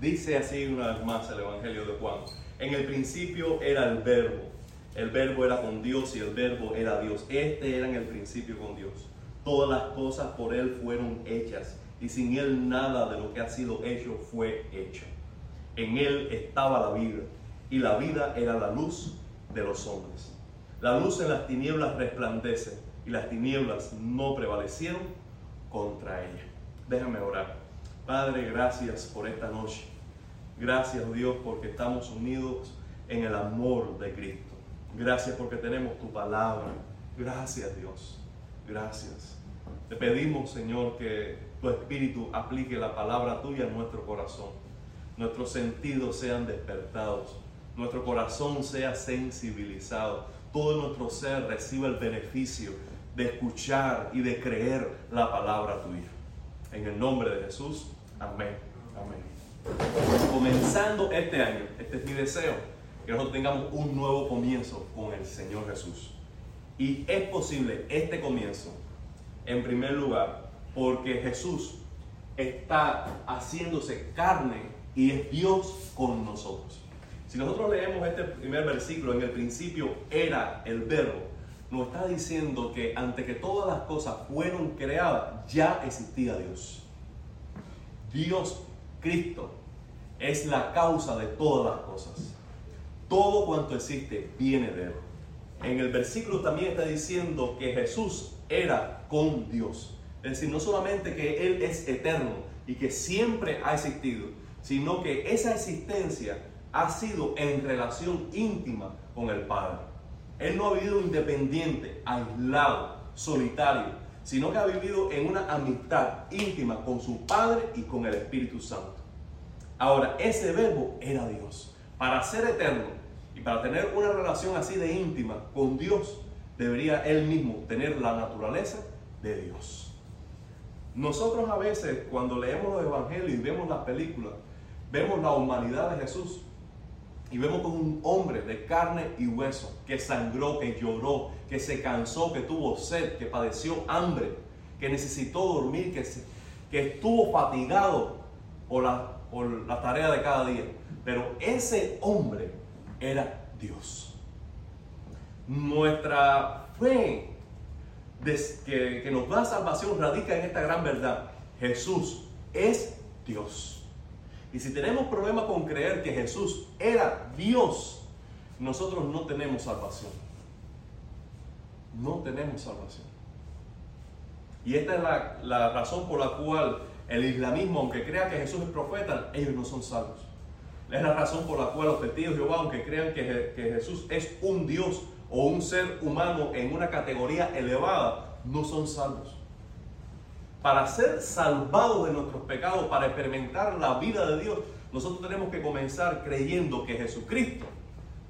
Dice así una vez más el Evangelio de Juan. En el principio era el verbo. El verbo era con Dios y el verbo era Dios. Este era en el principio con Dios. Todas las cosas por Él fueron hechas y sin Él nada de lo que ha sido hecho fue hecho. En Él estaba la vida y la vida era la luz de los hombres. La luz en las tinieblas resplandece y las tinieblas no prevalecieron contra ella. Déjame orar. Padre, gracias por esta noche. Gracias Dios porque estamos unidos en el amor de Cristo. Gracias porque tenemos tu palabra. Gracias Dios. Gracias. Te pedimos Señor que tu Espíritu aplique la palabra tuya en nuestro corazón. Nuestros sentidos sean despertados. Nuestro corazón sea sensibilizado. Todo nuestro ser reciba el beneficio de escuchar y de creer la palabra tuya. En el nombre de Jesús. Amén. Amén. Comenzando este año, este es mi deseo, que nosotros tengamos un nuevo comienzo con el Señor Jesús. Y es posible este comienzo, en primer lugar, porque Jesús está haciéndose carne y es Dios con nosotros. Si nosotros leemos este primer versículo, en el principio era el verbo, nos está diciendo que ante que todas las cosas fueron creadas, ya existía Dios. Dios, Cristo, es la causa de todas las cosas. Todo cuanto existe viene de Él. En el versículo también está diciendo que Jesús era con Dios. Es decir, no solamente que Él es eterno y que siempre ha existido, sino que esa existencia ha sido en relación íntima con el Padre. Él no ha vivido independiente, aislado, solitario, sino que ha vivido en una amistad íntima con su Padre y con el Espíritu Santo. Ahora, ese verbo era Dios. Para ser eterno y para tener una relación así de íntima con Dios, debería Él mismo tener la naturaleza de Dios. Nosotros a veces, cuando leemos los evangelios y vemos las películas, vemos la humanidad de Jesús y vemos como un hombre de carne y hueso que sangró, que lloró, que se cansó, que tuvo sed, que padeció hambre, que necesitó dormir, que, que estuvo fatigado por la, tarea de cada día. Pero ese hombre era Dios. Nuestra fe que, que nos da salvación radica en esta gran verdad. Jesús es Dios. Y si tenemos problemas con creer que Jesús era Dios, nosotros no tenemos salvación. No tenemos salvación. Y esta es la, razón por la cual el islamismo, aunque crea que Jesús es profeta, ellos no son salvos. Es la razón por la cual los testigos de Jehová, aunque crean que, que Jesús es un Dios o un ser humano en una categoría elevada, no son salvos para ser salvados de nuestros pecados, para experimentar la vida de Dios, nosotros tenemos que comenzar creyendo que Jesucristo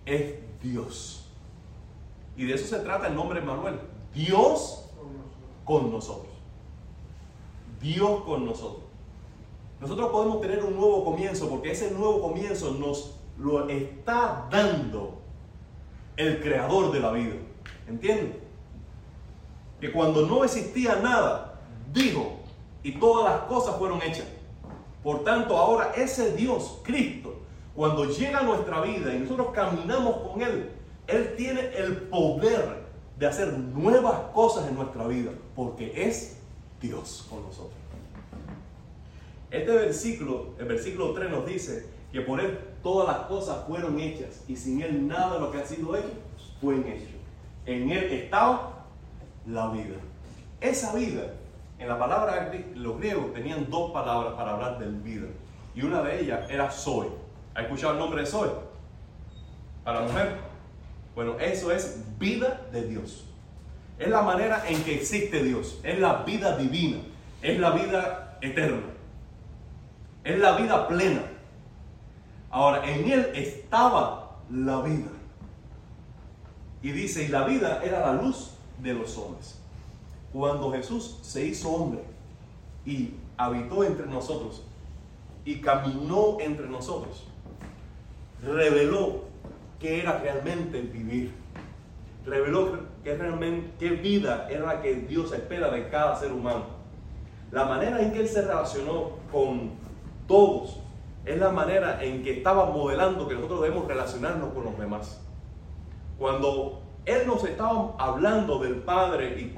es Dios. Y de eso se trata el nombre Manuel. Dios con nosotros. Dios con nosotros. Nosotros podemos tener un nuevo comienzo porque ese nuevo comienzo nos lo está dando el creador de la vida. ¿Entienden? Que cuando no existía nada, dijo, y todas las cosas fueron hechas. Por tanto, ahora ese Dios, Cristo, cuando llega a nuestra vida y nosotros caminamos con Él, Él tiene el poder de hacer nuevas cosas en nuestra vida, porque es Dios con nosotros. Este versículo, el versículo 3 nos dice que por Él todas las cosas fueron hechas y sin Él nada de lo que ha sido hecho fue hecho. En Él estaba la vida. Esa vida en la palabra, los griegos tenían dos palabras para hablar del vida. Y una de ellas era soy. ¿Ha escuchado el nombre de soy? Para mujer. Bueno, eso es vida de Dios. Es la manera en que existe Dios. Es la vida divina. Es la vida eterna. Es la vida plena. Ahora, en Él estaba la vida. Y dice, y la vida era la luz de los hombres. Cuando Jesús se hizo hombre y habitó entre nosotros y caminó entre nosotros, reveló qué era realmente vivir. Reveló que realmente qué vida era la que Dios espera de cada ser humano. La manera en que Él se relacionó con todos es la manera en que estaba modelando que nosotros debemos relacionarnos con los demás. Cuando él nos estaba hablando del Padre y,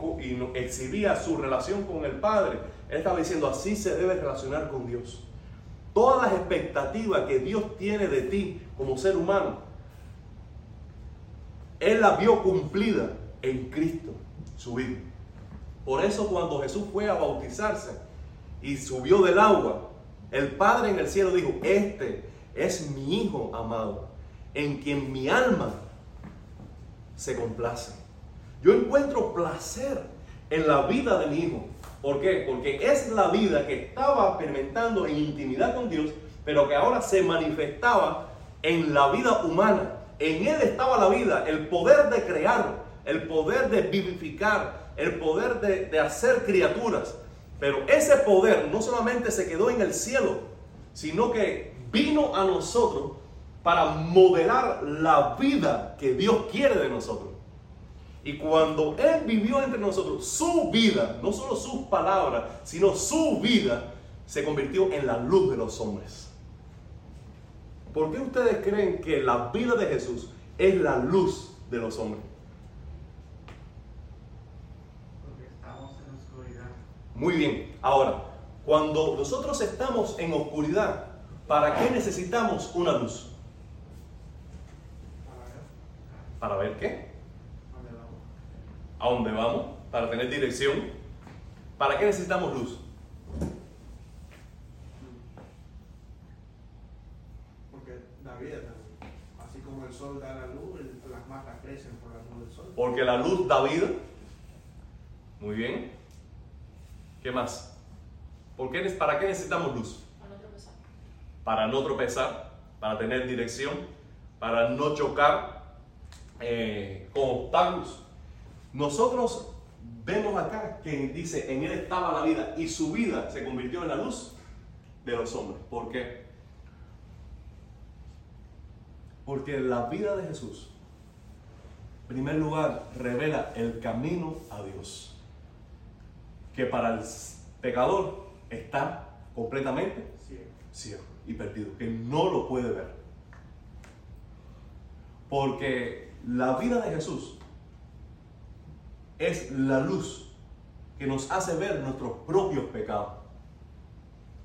exhibía su relación con el Padre, él estaba diciendo, así se debe relacionar con Dios. Todas las expectativas que Dios tiene de ti como ser humano, Él la vio cumplida en Cristo, su Hijo. Por eso cuando Jesús fue a bautizarse y subió del agua, el Padre en el cielo dijo, este es mi Hijo amado, en quien mi alma se complace. Yo encuentro placer en la vida de mi Hijo. ¿Por qué? Porque es la vida que estaba experimentando en intimidad con Dios, pero que ahora se manifestaba en la vida humana. En Él estaba la vida, el poder de crear, el poder de vivificar, el poder de, de hacer criaturas. Pero ese poder no solamente se quedó en el cielo, sino que vino a nosotros para modelar la vida que Dios quiere de nosotros. Y cuando Él vivió entre nosotros, su vida, no solo sus palabras, sino su vida, se convirtió en la luz de los hombres. ¿Por qué ustedes creen que la vida de Jesús es la luz de los hombres? Porque estamos en oscuridad. Muy bien, ahora, cuando nosotros estamos en oscuridad, ¿para qué necesitamos una luz? Para ver ¿Para ver qué? dónde vamos. ¿A dónde vamos? ¿Para tener dirección? ¿Para qué necesitamos luz? Porque da vida. Así como el sol da la luz, las matas crecen por la luz del sol. Porque la luz da vida. Muy bien. ¿Qué más? ¿Por qué, ¿Para qué necesitamos luz? Para no tropezar. Para no tropezar, para tener dirección, para no chocar eh, con obstáculos. Nosotros vemos acá que dice, en él estaba la vida y su vida se convirtió en la luz de los hombres. ¿Por qué? Porque la vida de Jesús, en primer lugar, revela el camino a Dios. Que para el pecador está completamente ciego y perdido, que no lo puede ver. Porque la vida de Jesús es la luz que nos hace ver nuestros propios pecados.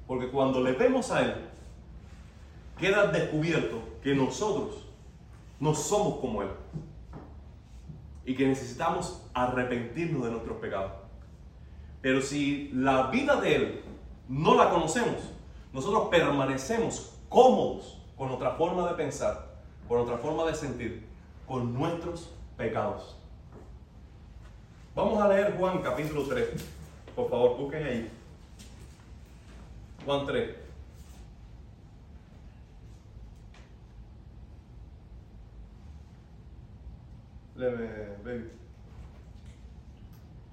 Porque cuando le vemos a Él, queda descubierto que nosotros no somos como Él. Y que necesitamos arrepentirnos de nuestros pecados. Pero si la vida de Él no la conocemos, nosotros permanecemos cómodos con nuestra forma de pensar, con nuestra forma de sentir, con nuestros pecados. Vamos a leer Juan capítulo 3. Por favor, busquen ahí. Juan 3. Leve, baby.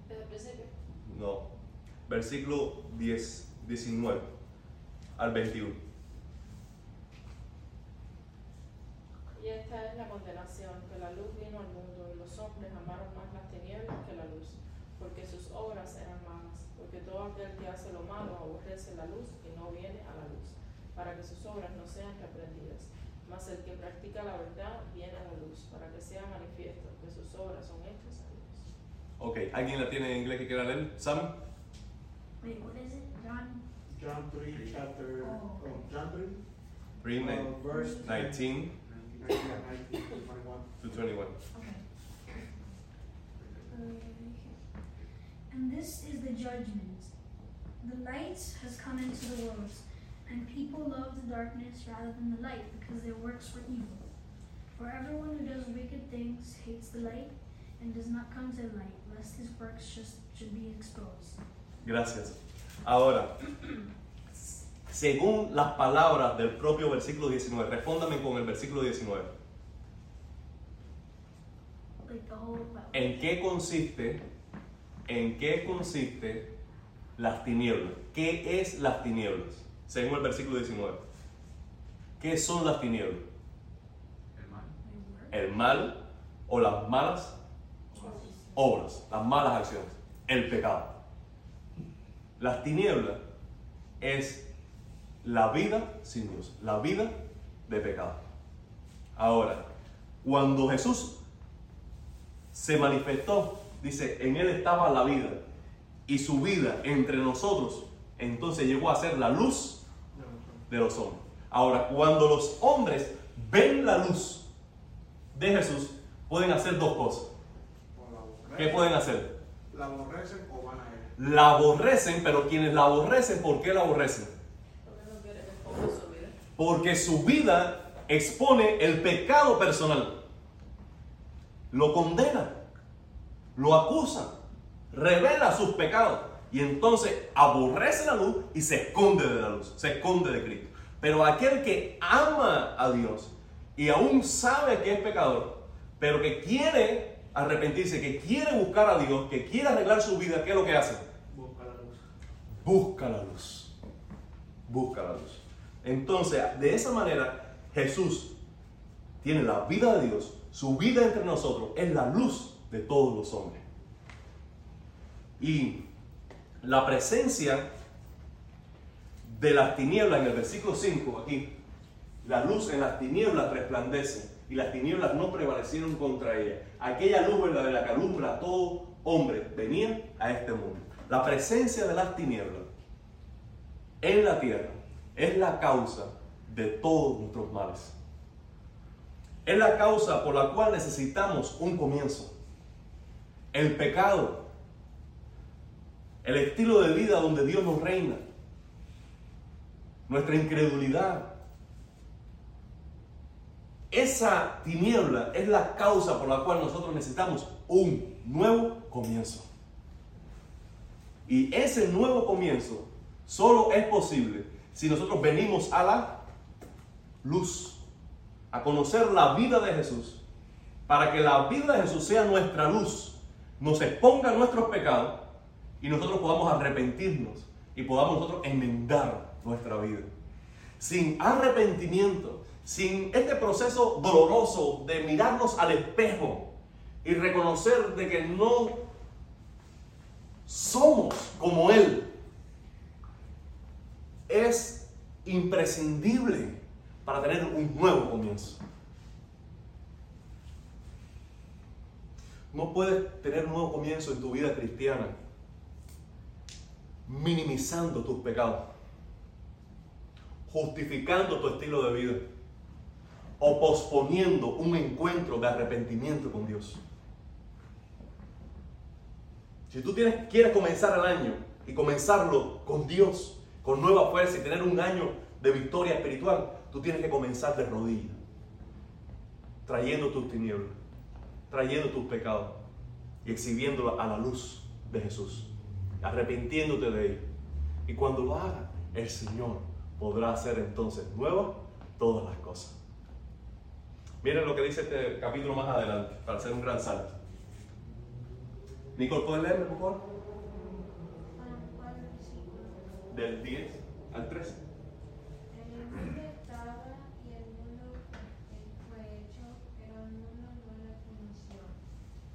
Desde el principio. No. Versículo 10, 19 al 21. Y esta es la condenación, que la luz vino al mundo y los hombres amaron más las tinieblas que la luz, porque sus obras eran malas. Porque todo aquel que hace lo malo aborrece la luz y no viene a la luz, para que sus obras no sean reprendidas. Mas el que practica la verdad viene a la luz, para que sea manifiesto que sus obras son hechas a Dios. Ok, ¿alguien la tiene en inglés que quiera leer? ¿Sam? Wait, what is it? John? John 3, chapter, Oh. oh, John 3, Read ni- uh, verse 19 19, 19 to 21. to 21. Okay. Uh, and this is the judgment. The light has come into the world, and people love the darkness rather than the light because their works were evil. For everyone who does wicked things hates the light and does not come to the light, lest his works just should be exposed. Gracias. Ahora, según las palabras del propio versículo 19, respóndame con el versículo 19. Like the whole Bible. ¿En qué consiste, en qué consiste las tinieblas? ¿Qué es las tinieblas? Según el versículo 19. ¿Qué son las tinieblas? My work. El mal o las malas obras, las malas acciones, el pecado. Las tinieblas es la vida sin Dios, la vida de pecado. Ahora, cuando Jesús se manifestó, dice, en él estaba la vida y su vida entre nosotros, entonces llegó a ser la luz de los hombres. Ahora, cuando los hombres ven la luz de Jesús, pueden hacer dos cosas. ¿Qué pueden hacer? La aborrecen o van a él. La aborrecen, pero quienes la aborrecen, ¿por qué la aborrecen? Porque no quiere que ponga su vida. Porque su vida expone el pecado personal. Lo condena, lo acusa, revela sus pecados. Y entonces aborrece la luz y se esconde de la luz, se esconde de Cristo. Pero aquel que ama a Dios y aún sabe que es pecador, pero que quiere arrepentirse, que quiere buscar a Dios, que quiere arreglar su vida, ¿qué es lo que hace? Busca la luz. busca la luz. Busca la luz. Entonces, de esa manera, Jesús tiene la vida de Dios, su vida entre nosotros, es la luz de todos los hombres. Y la presencia de las tinieblas en el versículo 5, aquí, la luz en las tinieblas resplandece y las tinieblas no prevalecieron contra ella. Aquella luz verdadera que alumbra a todo hombre venía a este mundo. La presencia de las tinieblas en la tierra es la causa de todos nuestros males. Es la causa por la cual necesitamos un comienzo. El pecado, el estilo de vida donde Dios nos reina, nuestra incredulidad. Esa tiniebla es la causa por la cual nosotros necesitamos un nuevo comienzo. Y ese nuevo comienzo solo es posible si nosotros venimos a la luz, a conocer la vida de Jesús, para que la vida de Jesús sea nuestra luz, nos exponga nuestros pecados y nosotros podamos arrepentirnos y podamos nosotros enmendar nuestra vida. Sin arrepentimiento, sin este proceso doloroso de mirarnos al espejo y reconocer de que no somos como Él, es imprescindible para tener un nuevo comienzo. No puedes tener un nuevo comienzo en tu vida cristiana minimizando tus pecados, justificando tu estilo de vida o posponiendo un encuentro de arrepentimiento con Dios. Si tú quieres comenzar el año y comenzarlo con Dios, con nueva fuerza y tener un año de victoria espiritual, tú tienes que comenzar de rodillas, trayendo tus tinieblas, trayendo tus pecados y exhibiéndolos a la luz de Jesús, arrepintiéndote de ellos. Y cuando lo hagas, el Señor podrá hacer entonces nuevas todas las cosas. Miren lo que dice este capítulo más adelante, para hacer un gran salto. Nicole, ¿puedes leerme, por favor? ¿Cuál versículo? Del 10 al 13. En el mundo estaba y el mundo fue hecho, pero el mundo no le conoció.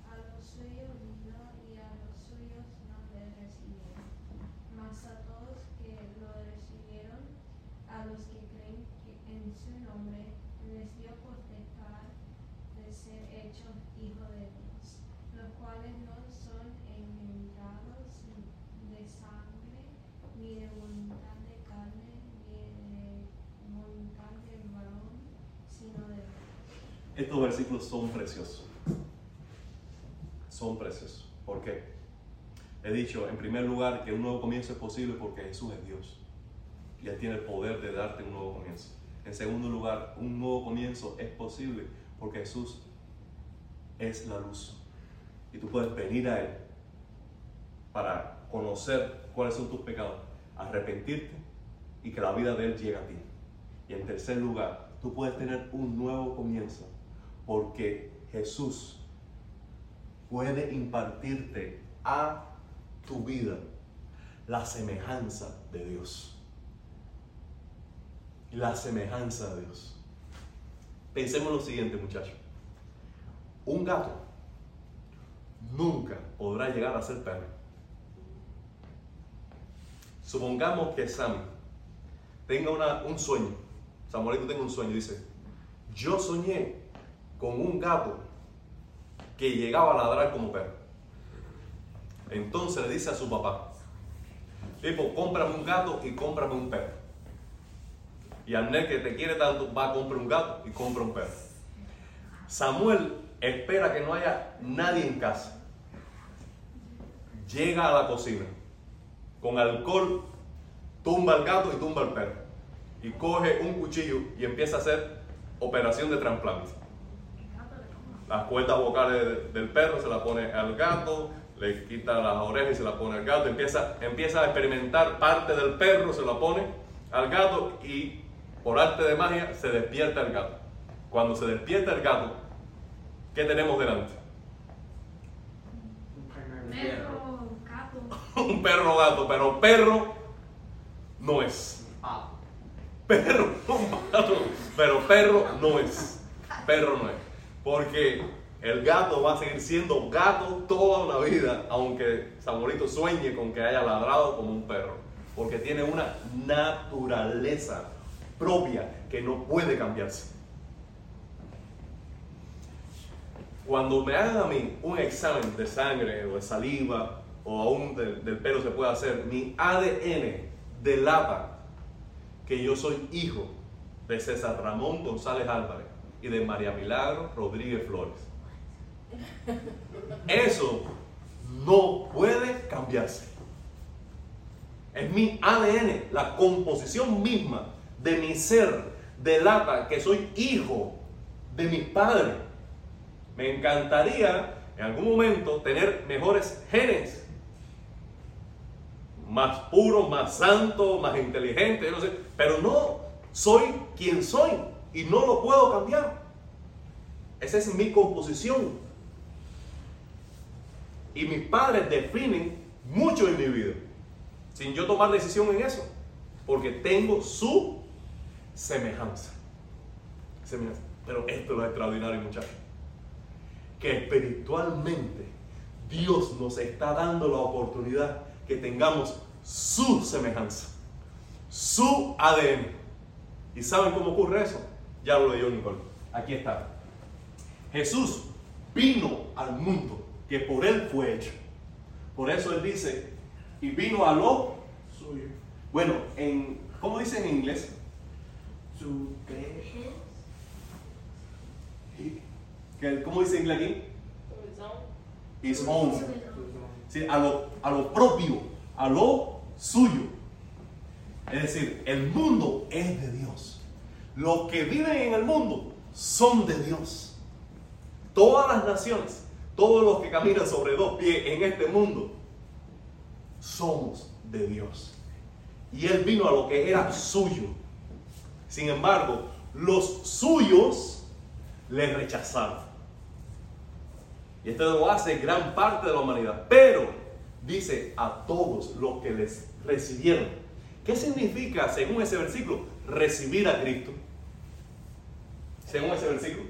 A los suyos vino y a los suyos no le recibieron. Mas a todos que lo recibieron, a los que creen que en su nombre, les dio potestad de ser hechos hijos de Dios, los cuales no son engendrados de sangre, ni de voluntad de carne, ni de voluntad del varón, sino de Dios. Son preciosos. Son preciosos. ¿Por qué? He dicho, en primer lugar, que un nuevo comienzo es posible porque Jesús es Dios. Y Él tiene el poder de darte un nuevo comienzo. En segundo lugar, un nuevo comienzo es posible porque Jesús es la luz. Y tú puedes venir a Él para conocer cuáles son tus pecados, arrepentirte y que la vida de Él llegue a ti. Y en tercer lugar, tú puedes tener un nuevo comienzo porque Jesús puede impartirte a tu vida la semejanza de Dios. La semejanza de Dios. Pensemos lo siguiente, muchachos. Un gato nunca podrá llegar a ser perro. Supongamos que Sam tenga una- un sueño, Samuelito tenga un sueño, dice, yo soñé con un gato que llegaba a ladrar como perro. Entonces le dice a su papá, tipo, cómprame un gato y cómprame un perro. Y Arnel, que te quiere tanto, va a comprar un gato y compra un perro. Samuel espera que no haya nadie en casa. Llega a la cocina. Con alcohol, tumba al gato y tumba al perro. Y coge un cuchillo y empieza a hacer operación de trasplante. Las cuerdas vocales de- del perro se las pone al gato, le quita las orejas y se las pone al gato. Empieza, empieza a experimentar parte del perro, se la pone al gato y por arte de magia se despierta el gato. Cuando se despierta el gato, ¿qué tenemos delante? Perro, gato. un perro gato, pero perro no es. Perro, un gato, pero perro no es. Perro no es. Porque el gato va a seguir siendo gato toda una vida, aunque Samuelito sueñe con que haya ladrado como un perro. Porque tiene una naturaleza propia que no puede cambiarse. Cuando me hagan a mí un examen de sangre o de saliva o aún del, pelo se puede hacer, mi ADN delata que yo soy hijo de César Ramón González Álvarez y de María Milagro Rodríguez Flores. Eso no puede cambiarse. Es mi ADN, la composición misma de mi ser delata que soy hijo de mis padres. Me encantaría en algún momento tener mejores genes, más puros, más santos, más inteligentes, yo no sé, pero no soy quien soy y no lo puedo cambiar. Esa es mi composición. Y mis padres definen mucho en mi vida, sin yo tomar decisión en eso, porque tengo su semejanza. Semejanza. Pero esto es lo extraordinario, muchachos que espiritualmente Dios nos está dando la oportunidad que tengamos su semejanza, su ADN. ¿Y saben cómo ocurre eso? Ya lo leyó Nicole. Aquí está. Jesús vino al mundo que por él fue hecho. Por eso él dice, y vino a lo, Suyo. bueno, en, ¿cómo dice en inglés? Su ¿Cómo dice en inglés aquí? His own. Sí, a, lo, a lo propio, a lo suyo. Es decir, el mundo es de Dios. Los que viven en el mundo son de Dios. Todas las naciones, todos los que caminan sobre dos pies en este mundo, somos de Dios. Y Él vino a lo que era suyo. Sin embargo, los suyos le rechazaron. Y esto lo hace gran parte de la humanidad. Pero dice a todos los que les recibieron. ¿Qué significa, según ese versículo, recibir a Cristo? Según ese versículo,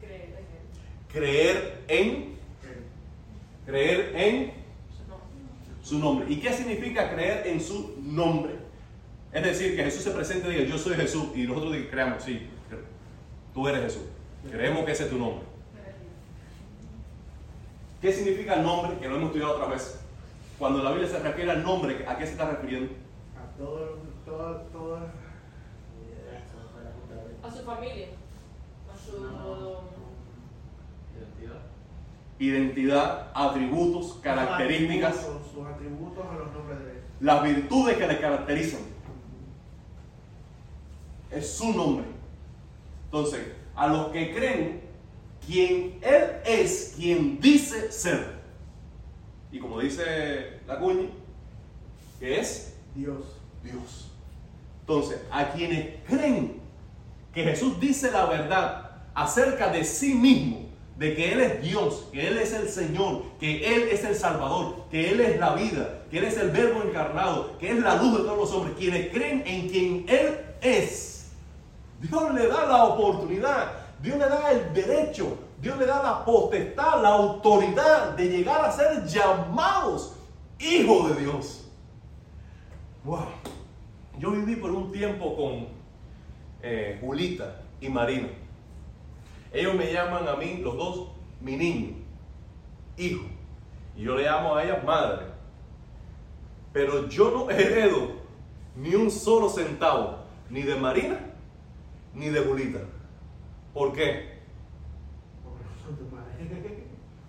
Creer en él. creer en, creer en No. su nombre. ¿Y qué significa creer en su nombre? Es decir, que Jesús se presente y diga, yo soy Jesús, y nosotros creamos, sí, tú eres Jesús. Creemos que ese es tu nombre. ¿Qué significa el nombre? Que lo hemos estudiado otra vez. Cuando la Biblia se refiere al nombre, ¿a qué se está refiriendo? A todo, todo, todo. A su familia. A su. Identidad, atributos, características, Sus atributos, sus atributos a los nombres de él. las virtudes que le caracterizan. Es su nombre. Entonces, a los que creen, quien Él es, quien dice ser. Y como dice la cuña, que es Dios. Dios. Entonces, a quienes creen que Jesús dice la verdad acerca de sí mismo, de que Él es Dios, que Él es el Señor, que Él es el Salvador, que Él es la vida, que Él es el Verbo encarnado, que es la luz de todos los hombres, quienes creen en quien Él es, Dios le da la oportunidad, Dios le da el derecho, Dios le da la potestad, la autoridad de llegar a ser llamados hijos de Dios. Wow. yo viví por un tiempo con eh, Julita y Marina. Ellos me llaman a mí, los dos, mi niño, hijo. Y yo le llamo a ellas madre. Pero yo no heredo ni un solo centavo, ni de Marina, ni de Julita. ¿Por qué? Porque no son tu madre.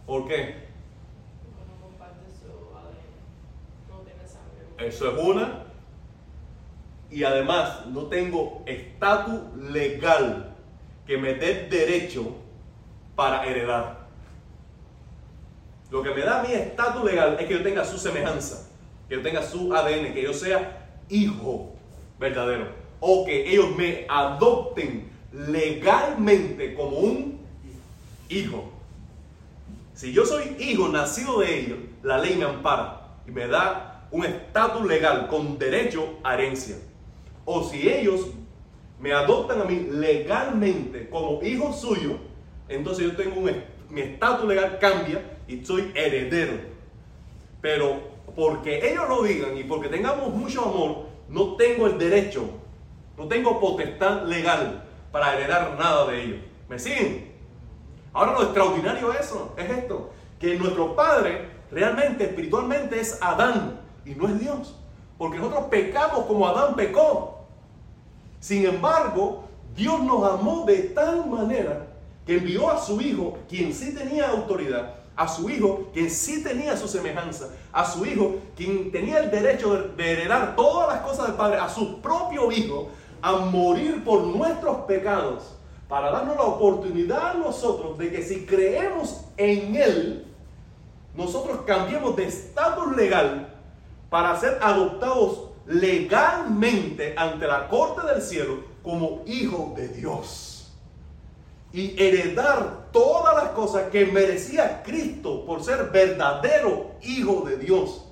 ¿Por qué? Eso es una. Y además no tengo estatus legal que me dé derecho para heredar. Lo que me da mi estatus legal es que yo tenga su semejanza, que yo tenga su ADN, que yo sea hijo verdadero. O que ellos me adopten legalmente como un hijo. Si yo soy hijo nacido de ellos, la ley me ampara y me da un estatus legal con derecho a herencia. O si ellos me adoptan a mí legalmente como hijo suyo, entonces yo tengo un, mi estatus legal cambia y soy heredero. Pero porque ellos lo digan y porque tengamos mucho amor, no tengo el derecho, no tengo potestad legal para heredar nada de ellos. ¿Me siguen? Ahora lo extraordinario es eso, es esto, que nuestro padre realmente espiritualmente es Adán y no es Dios, porque nosotros pecamos como Adán pecó. Sin embargo, Dios nos amó de tal manera que envió a su hijo, quien sí tenía autoridad, a su hijo, quien sí tenía su semejanza, a su hijo, quien tenía el derecho de, heredar todas las cosas del Padre, a su propio hijo, a morir por nuestros pecados para darnos la oportunidad a nosotros de que si creemos en Él, nosotros cambiemos de estatus legal para ser adoptados legalmente ante la corte del cielo como hijos de Dios. Y heredar todas las cosas que merecía Cristo por ser verdadero hijo de Dios.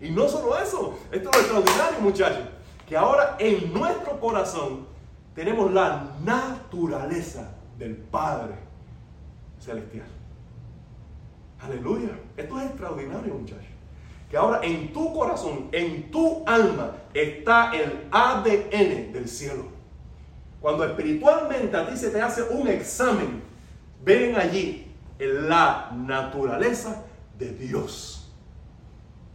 Y no solo eso, esto es lo extraordinario muchachos, que ahora en nuestro corazón tenemos la naturaleza del Padre Celestial. Aleluya. Esto es extraordinario, muchachos. Que ahora en tu corazón, en tu alma, está el ADN del cielo. Cuando espiritualmente a ti se te hace un examen, ven allí la naturaleza de Dios.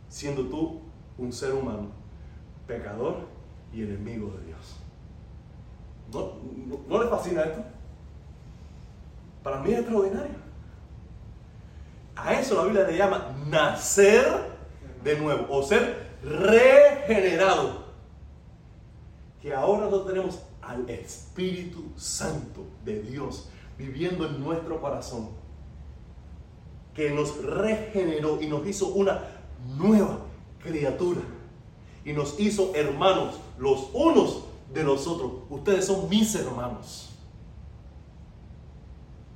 Siendo tú un ser humano, pecador y enemigo de Dios. ¿No, no, ¿no le fascina esto? Para mí es extraordinario. A eso la Biblia le llama nacer de nuevo o ser regenerado. Que ahora no tenemos al Espíritu Santo de Dios viviendo en nuestro corazón. Que nos regeneró y nos hizo una nueva criatura. Y nos hizo hermanos los unos de los otros. Ustedes son mis hermanos.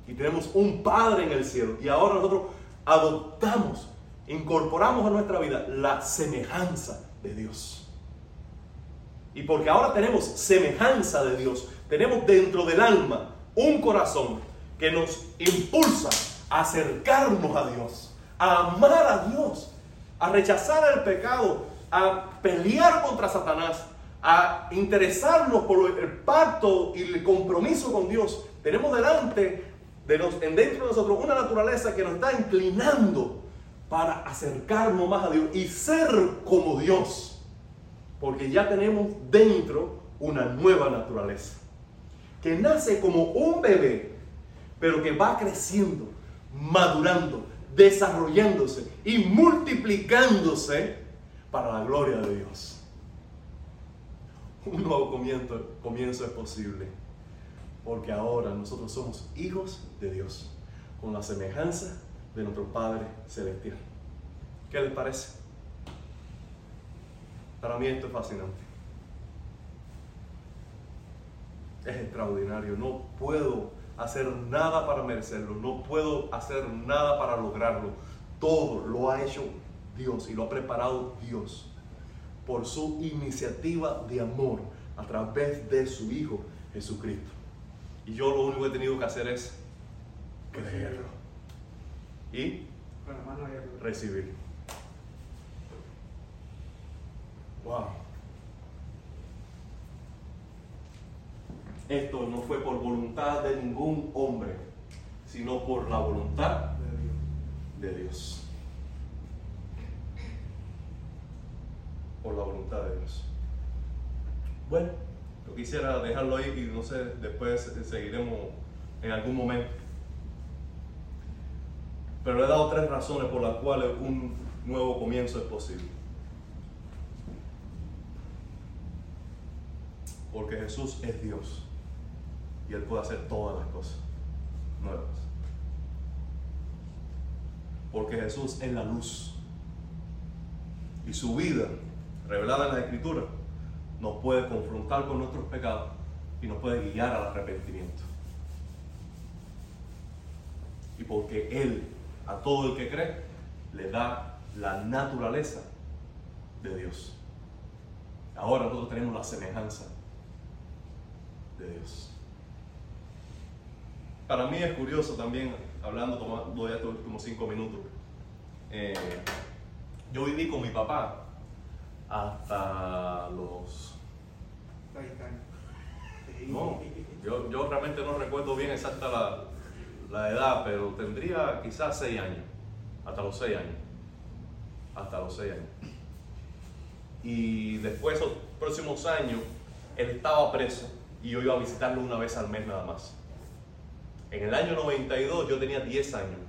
Y tenemos un Padre en el cielo. Y ahora nosotros adoptamos, incorporamos a nuestra vida la semejanza de Dios. Y porque ahora tenemos semejanza de Dios, tenemos dentro del alma un corazón que nos impulsa a acercarnos a Dios, a amar a Dios, a rechazar el pecado, a pelear contra Satanás, a interesarnos por el pacto y el compromiso con Dios. Tenemos delante de en dentro de nosotros una naturaleza que nos está inclinando para acercarnos más a Dios y ser como Dios. Porque ya tenemos dentro una nueva naturaleza. Que nace como un bebé, pero que va creciendo, madurando, desarrollándose y multiplicándose para la gloria de Dios. Un nuevo comienzo, es posible porque ahora nosotros somos hijos de Dios, con la semejanza de nuestro Padre Celestial. ¿Qué les parece? Para mí esto es fascinante. Es extraordinario. No puedo hacer nada para merecerlo. No puedo hacer nada para lograrlo. Todo lo ha hecho Dios y lo ha preparado Dios por su iniciativa de amor a través de su Hijo Jesucristo. Y yo lo único que he tenido que hacer es creerlo y Con la mano abierta. recibirlo. Wow. Esto no fue por voluntad de ningún hombre, sino por la voluntad de Dios. de Dios. Por la voluntad de Dios. Bueno, yo quisiera dejarlo ahí y no sé, después seguiremos en algún momento. Pero he dado tres razones por las cuales un nuevo comienzo es posible. Porque Jesús es Dios y Él puede hacer todas las cosas nuevas. Porque Jesús es la luz y su vida revelada en la Escritura nos puede confrontar con nuestros pecados y nos puede guiar al arrepentimiento. Y porque Él a todo el que cree le da la naturaleza de Dios. Ahora nosotros tenemos la semejanza de Dios. Para mí es curioso también, hablando, tomando ya estos últimos cinco minutos, eh, yo viví con mi papá hasta los... 30 años. Sí. No, yo, yo realmente no recuerdo bien exacta la, la edad, pero tendría quizás seis años, hasta los seis años, hasta los seis años. Y después, esos próximos años, él estaba preso y yo iba a visitarlo una vez al mes nada más. En el año 92 yo tenía 10 años.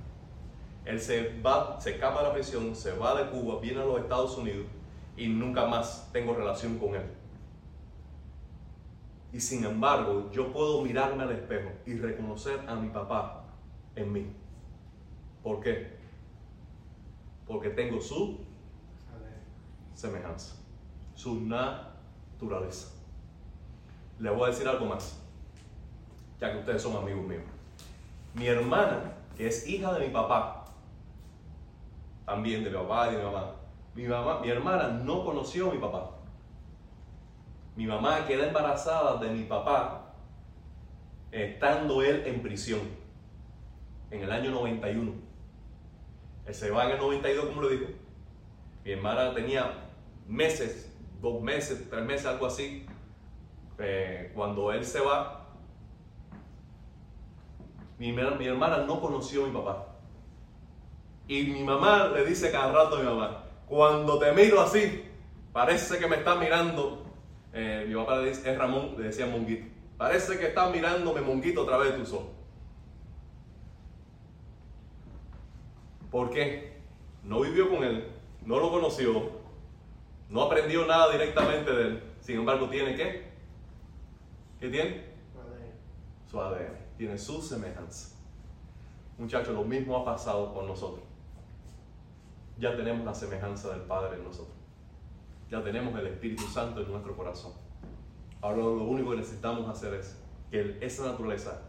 Él se va, se escapa de la prisión, se va de Cuba, viene a los Estados Unidos y nunca más tengo relación con él. Y sin embargo, yo puedo mirarme al espejo y reconocer a mi papá en mí. ¿Por qué? Porque tengo su semejanza, su naturaleza. Le voy a decir algo más, ya que ustedes son amigos míos. Mi hermana, que es hija de mi papá, también de mi papá y de mi mamá, mi, mamá, mi hermana no conoció a mi papá. Mi mamá queda embarazada de mi papá estando él en prisión en el año 91. Él se va en el 92, como le digo. Mi hermana tenía meses, dos meses, tres meses, algo así. Eh, cuando él se va, mi, hermana no conoció a mi papá. Y mi mamá le dice cada rato a mi mamá, cuando te miro así, parece que me está mirando. Eh, mi papá le dice, es Ramón, le decía Monguito. Parece que está mirándome Monguito a través de tus ojos. ¿Por qué? No vivió con él, no lo conoció, no aprendió nada directamente de él. Sin embargo, tiene qué? ¿Qué tiene? Su ADN, tiene su semejanza. Muchachos, lo mismo ha pasado con nosotros. Ya tenemos la semejanza del Padre en nosotros. Ya tenemos el Espíritu Santo en nuestro corazón. Ahora lo único que necesitamos hacer es que esa naturaleza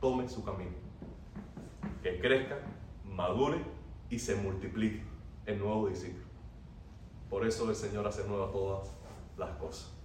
tome su camino. Que crezca madure y se multiplique en nuevos discípulos. Por eso el Señor hace nuevas todas las cosas.